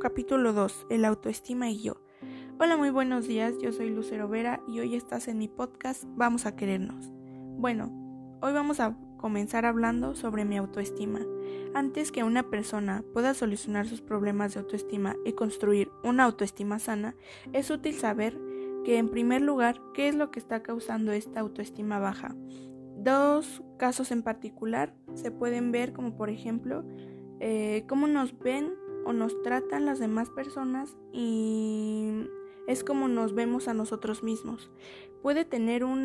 capítulo 2, el autoestima y yo. Hola, muy buenos días, yo soy Lucero Vera y hoy estás en mi podcast Vamos a querernos. Bueno, hoy vamos a comenzar hablando sobre mi autoestima. Antes que una persona pueda solucionar sus problemas de autoestima y construir una autoestima sana, es útil saber que en primer lugar, ¿qué es lo que está causando esta autoestima baja? Dos casos en particular se pueden ver como por ejemplo eh, cómo nos ven o nos tratan las demás personas y es como nos vemos a nosotros mismos. Puede tener un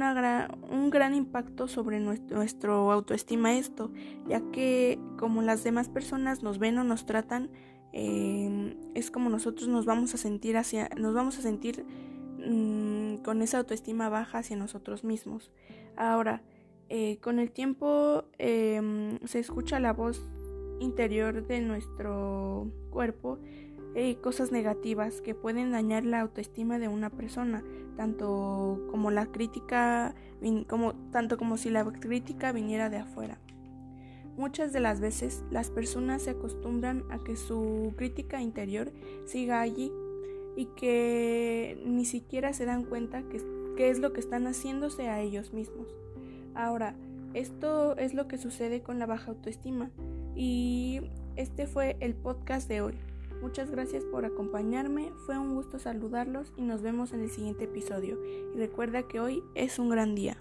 gran impacto sobre nuestro, autoestima esto, ya que como las demás personas nos ven o nos tratan, eh, es como nosotros nos vamos a sentir hacia, nos vamos a sentir mm, con esa autoestima baja hacia nosotros mismos. Ahora, eh, con el tiempo em, se escucha la voz interior de nuestro cuerpo eh, cosas negativas que pueden dañar la autoestima de una persona, tanto como la crítica, como, tanto como si la crítica viniera de afuera. Muchas de las veces las personas se acostumbran a que su crítica interior siga allí y que ni siquiera se dan cuenta que, que es lo que están haciéndose a ellos mismos. Ahora, esto es lo que sucede con la baja autoestima y este fue el podcast de hoy. Muchas gracias por acompañarme, fue un gusto saludarlos y nos vemos en el siguiente episodio. Y recuerda que hoy es un gran día.